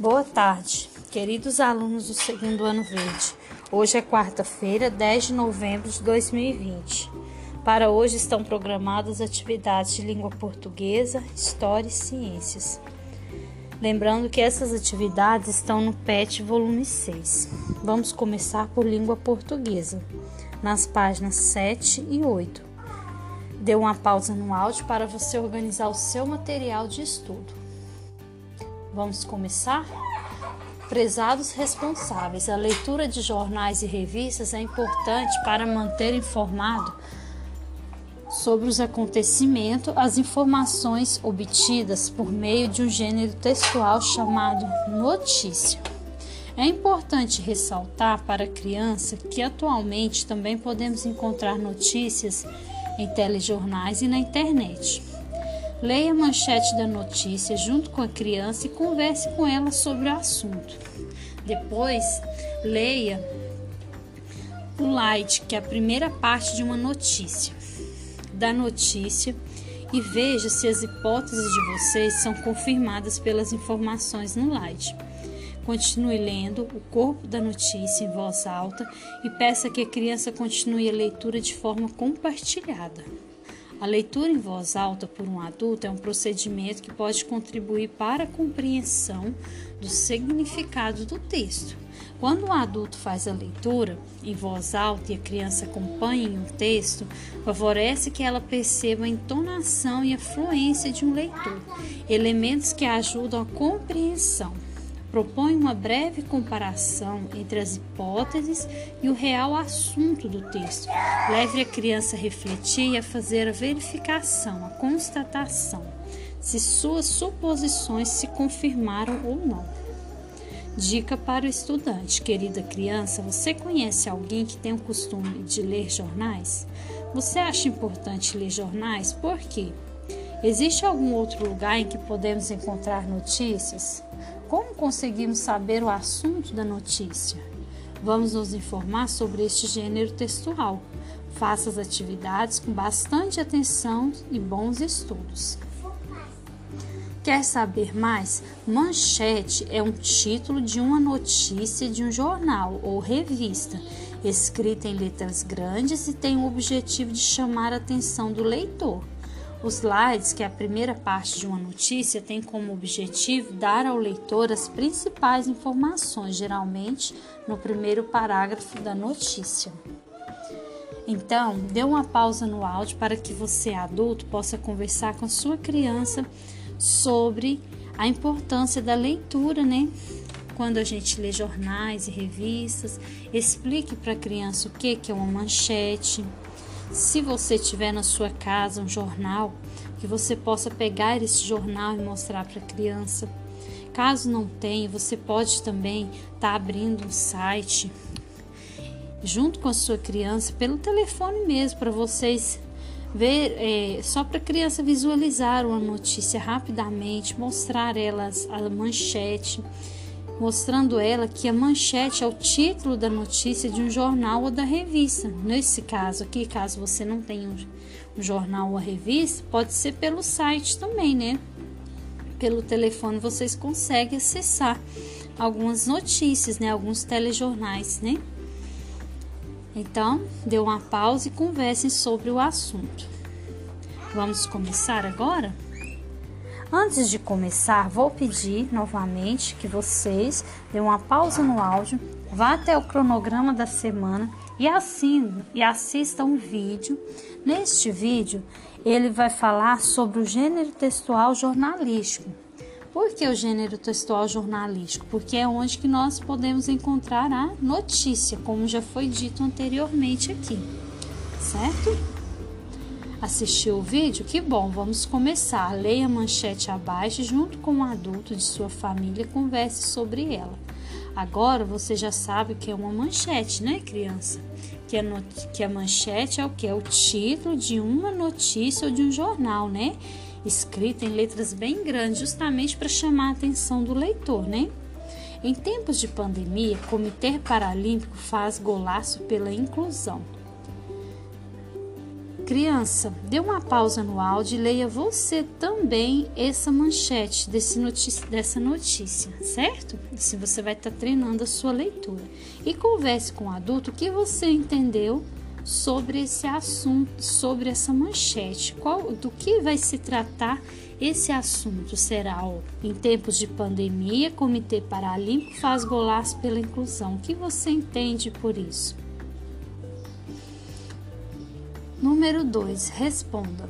Boa tarde, queridos alunos do segundo ano verde. Hoje é quarta-feira, 10 de novembro de 2020. Para hoje estão programadas atividades de língua portuguesa, história e ciências. Lembrando que essas atividades estão no PET volume 6. Vamos começar por língua portuguesa, nas páginas 7 e 8. Dê uma pausa no áudio para você organizar o seu material de estudo. Vamos começar? Prezados responsáveis, a leitura de jornais e revistas é importante para manter informado sobre os acontecimentos, as informações obtidas por meio de um gênero textual chamado notícia. É importante ressaltar para a criança que atualmente também podemos encontrar notícias em telejornais e na internet. Leia a manchete da notícia junto com a criança e converse com ela sobre o assunto. Depois, leia o light, que é a primeira parte de uma notícia. Da notícia e veja se as hipóteses de vocês são confirmadas pelas informações no light. Continue lendo o corpo da notícia em voz alta e peça que a criança continue a leitura de forma compartilhada. A leitura em voz alta por um adulto é um procedimento que pode contribuir para a compreensão do significado do texto. Quando o adulto faz a leitura em voz alta e a criança acompanha em um texto, favorece que ela perceba a entonação e a fluência de um leitor, elementos que ajudam a compreensão propõe uma breve comparação entre as hipóteses e o real assunto do texto. Leve a criança a refletir e a fazer a verificação, a constatação, se suas suposições se confirmaram ou não. Dica para o estudante: querida criança, você conhece alguém que tem o costume de ler jornais? Você acha importante ler jornais? Por quê? Existe algum outro lugar em que podemos encontrar notícias? Como conseguimos saber o assunto da notícia? Vamos nos informar sobre este gênero textual. Faça as atividades com bastante atenção e bons estudos. Quer saber mais? Manchete é um título de uma notícia de um jornal ou revista, escrita em letras grandes e tem o objetivo de chamar a atenção do leitor. Os slides, que é a primeira parte de uma notícia, tem como objetivo dar ao leitor as principais informações, geralmente no primeiro parágrafo da notícia. Então, dê uma pausa no áudio para que você, adulto, possa conversar com a sua criança sobre a importância da leitura, né? Quando a gente lê jornais e revistas, explique para a criança o que é uma manchete se você tiver na sua casa um jornal, que você possa pegar esse jornal e mostrar para a criança. Caso não tenha, você pode também estar tá abrindo um site junto com a sua criança pelo telefone mesmo para vocês ver é, só para a criança visualizar uma notícia rapidamente, mostrar elas a manchete mostrando ela que a manchete é o título da notícia de um jornal ou da revista. Nesse caso aqui, caso você não tenha um jornal ou a revista, pode ser pelo site também, né? Pelo telefone vocês conseguem acessar algumas notícias, né? Alguns telejornais, né? Então, dê uma pausa e conversem sobre o assunto. Vamos começar agora? Antes de começar, vou pedir novamente que vocês dêem uma pausa no áudio, vá até o cronograma da semana e e assistam um vídeo. Neste vídeo, ele vai falar sobre o gênero textual jornalístico. Por que o gênero textual jornalístico? Porque é onde que nós podemos encontrar a notícia, como já foi dito anteriormente aqui, certo? Assistiu o vídeo? Que bom, vamos começar. Leia a manchete abaixo junto com um adulto de sua família converse sobre ela. Agora você já sabe o que é uma manchete, né, criança? Que a, que a manchete é o que? É o título de uma notícia ou de um jornal, né? Escrita em letras bem grandes, justamente para chamar a atenção do leitor, né? Em tempos de pandemia, o Comitê Paralímpico faz golaço pela inclusão. Criança, dê uma pausa no áudio e leia você também essa manchete notícia, dessa notícia, certo? Assim você vai estar tá treinando a sua leitura. E converse com o adulto o que você entendeu sobre esse assunto, sobre essa manchete. Qual, do que vai se tratar esse assunto? Será ó, em tempos de pandemia, Comitê Paralímpico faz golaço pela inclusão. O que você entende por isso? Número 2. Responda.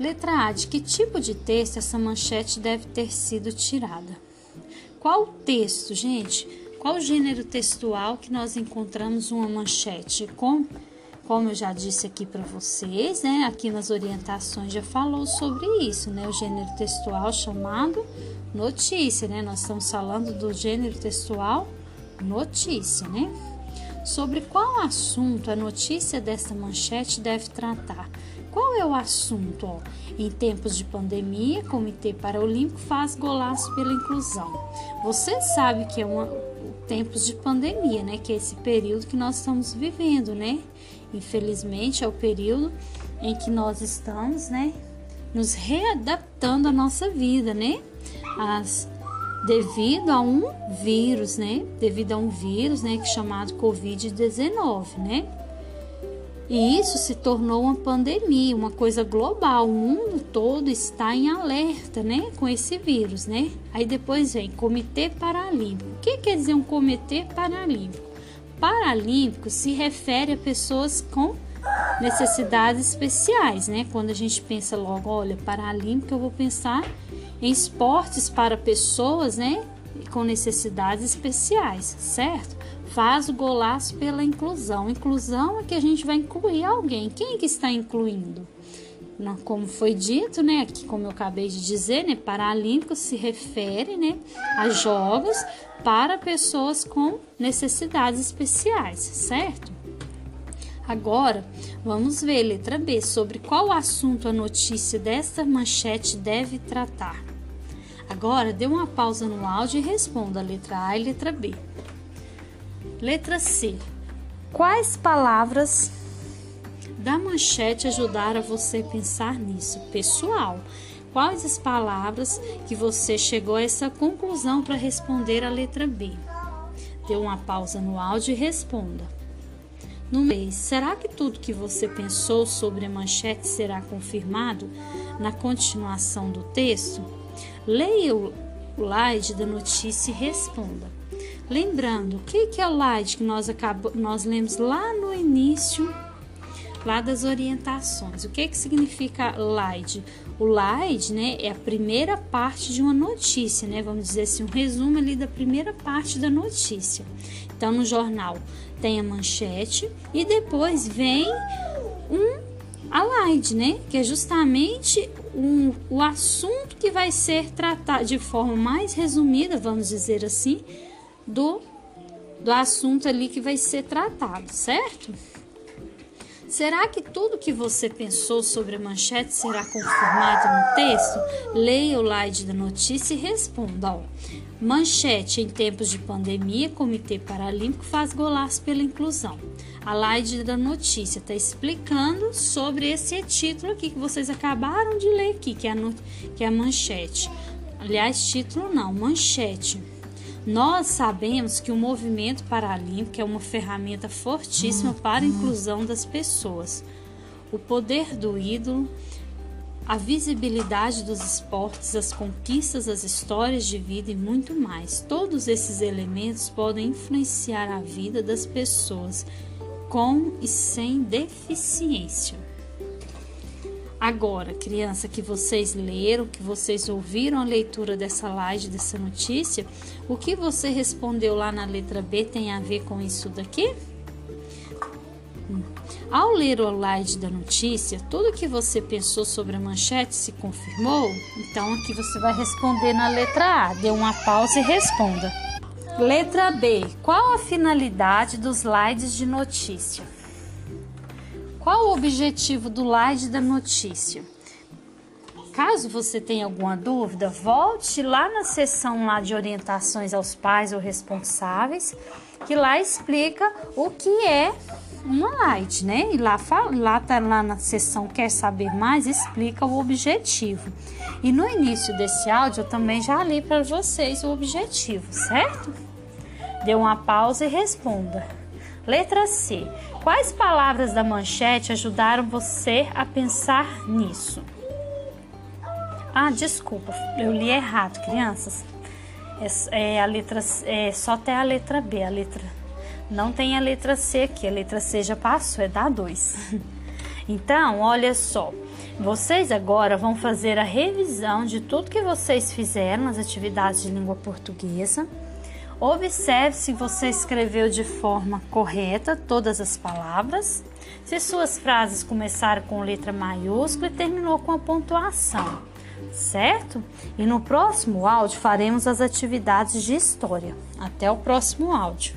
Letra A. De que tipo de texto essa manchete deve ter sido tirada? Qual texto, gente? Qual gênero textual que nós encontramos uma manchete com? Como eu já disse aqui para vocês, né? Aqui nas orientações já falou sobre isso, né? O gênero textual chamado notícia, né? Nós estamos falando do gênero textual notícia, né? Sobre qual assunto a notícia desta manchete deve tratar? Qual é o assunto? Ó? Em tempos de pandemia, Comitê Paralímpico faz golaço pela inclusão. Você sabe que é uma, tempos de pandemia, né? Que é esse período que nós estamos vivendo, né? Infelizmente é o período em que nós estamos, né? Nos readaptando à nossa vida, né? As devido a um vírus, né? Devido a um vírus, né, que é chamado COVID-19, né? E isso se tornou uma pandemia, uma coisa global. O mundo todo está em alerta, né, com esse vírus, né? Aí depois vem Comitê Paralímpico. O que quer dizer um Comitê Paralímpico? Paralímpico se refere a pessoas com necessidades especiais, né? Quando a gente pensa logo, olha, Paralímpico, eu vou pensar em esportes para pessoas, né, com necessidades especiais, certo? Faz o golaço pela inclusão. Inclusão é que a gente vai incluir alguém. Quem é que está incluindo? Como foi dito, né, aqui como eu acabei de dizer, né, Paralímpico se refere, né, a jogos para pessoas com necessidades especiais, certo? Agora, vamos ver, letra B, sobre qual assunto a notícia desta manchete deve tratar. Agora, dê uma pausa no áudio e responda a letra A e letra B. Letra C. Quais palavras da manchete ajudaram você a pensar nisso? Pessoal, quais as palavras que você chegou a essa conclusão para responder a letra B? Dê uma pausa no áudio e responda. No mês, será que tudo que você pensou sobre a manchete será confirmado na continuação do texto? Leia o slide da notícia e responda. Lembrando, o que é o slide que nós, acabou, nós lemos lá no início lá das orientações. O que, que significa slide? O slide né, é a primeira parte de uma notícia, né? Vamos dizer assim, um resumo ali da primeira parte da notícia. Então, no jornal tem a manchete e depois vem um slide, né? Que é justamente um, o assunto que vai ser tratado de forma mais resumida, vamos dizer assim, do, do assunto ali que vai ser tratado, certo? Será que tudo que você pensou sobre a manchete será confirmado no texto? Leia o slide da notícia e responda. Ó. Manchete em tempos de pandemia, Comitê Paralímpico faz golaço pela inclusão. A slide da notícia está explicando sobre esse título aqui que vocês acabaram de ler aqui, que é a, que é a manchete. Aliás, título não, manchete. Nós sabemos que o movimento paralímpico é uma ferramenta fortíssima para a inclusão das pessoas. O poder do ídolo, a visibilidade dos esportes, as conquistas, as histórias de vida e muito mais. Todos esses elementos podem influenciar a vida das pessoas com e sem deficiência. Agora, criança, que vocês leram, que vocês ouviram a leitura dessa live, dessa notícia, o que você respondeu lá na letra B tem a ver com isso daqui? Hum. Ao ler o slide da notícia, tudo que você pensou sobre a manchete se confirmou? Então aqui você vai responder na letra A. Dê uma pausa e responda. Letra B. Qual a finalidade dos slides de notícia? Qual o objetivo do slide da notícia? Caso você tenha alguma dúvida, volte lá na seção lá de orientações aos pais ou responsáveis, que lá explica o que é uma light, né? E lá, lá tá lá na seção Quer Saber Mais, explica o objetivo. E no início desse áudio eu também já li para vocês o objetivo, certo? Dê uma pausa e responda. Letra C. Quais palavras da manchete ajudaram você a pensar nisso? Ah, desculpa, eu li errado, crianças. É, é a letra é, só tem a letra B, a letra não tem a letra C aqui, a letra C já passou, é da 2. Então, olha só, vocês agora vão fazer a revisão de tudo que vocês fizeram nas atividades de língua portuguesa. Observe se você escreveu de forma correta todas as palavras, se suas frases começaram com letra maiúscula e terminou com a pontuação, certo? E no próximo áudio faremos as atividades de história. Até o próximo áudio.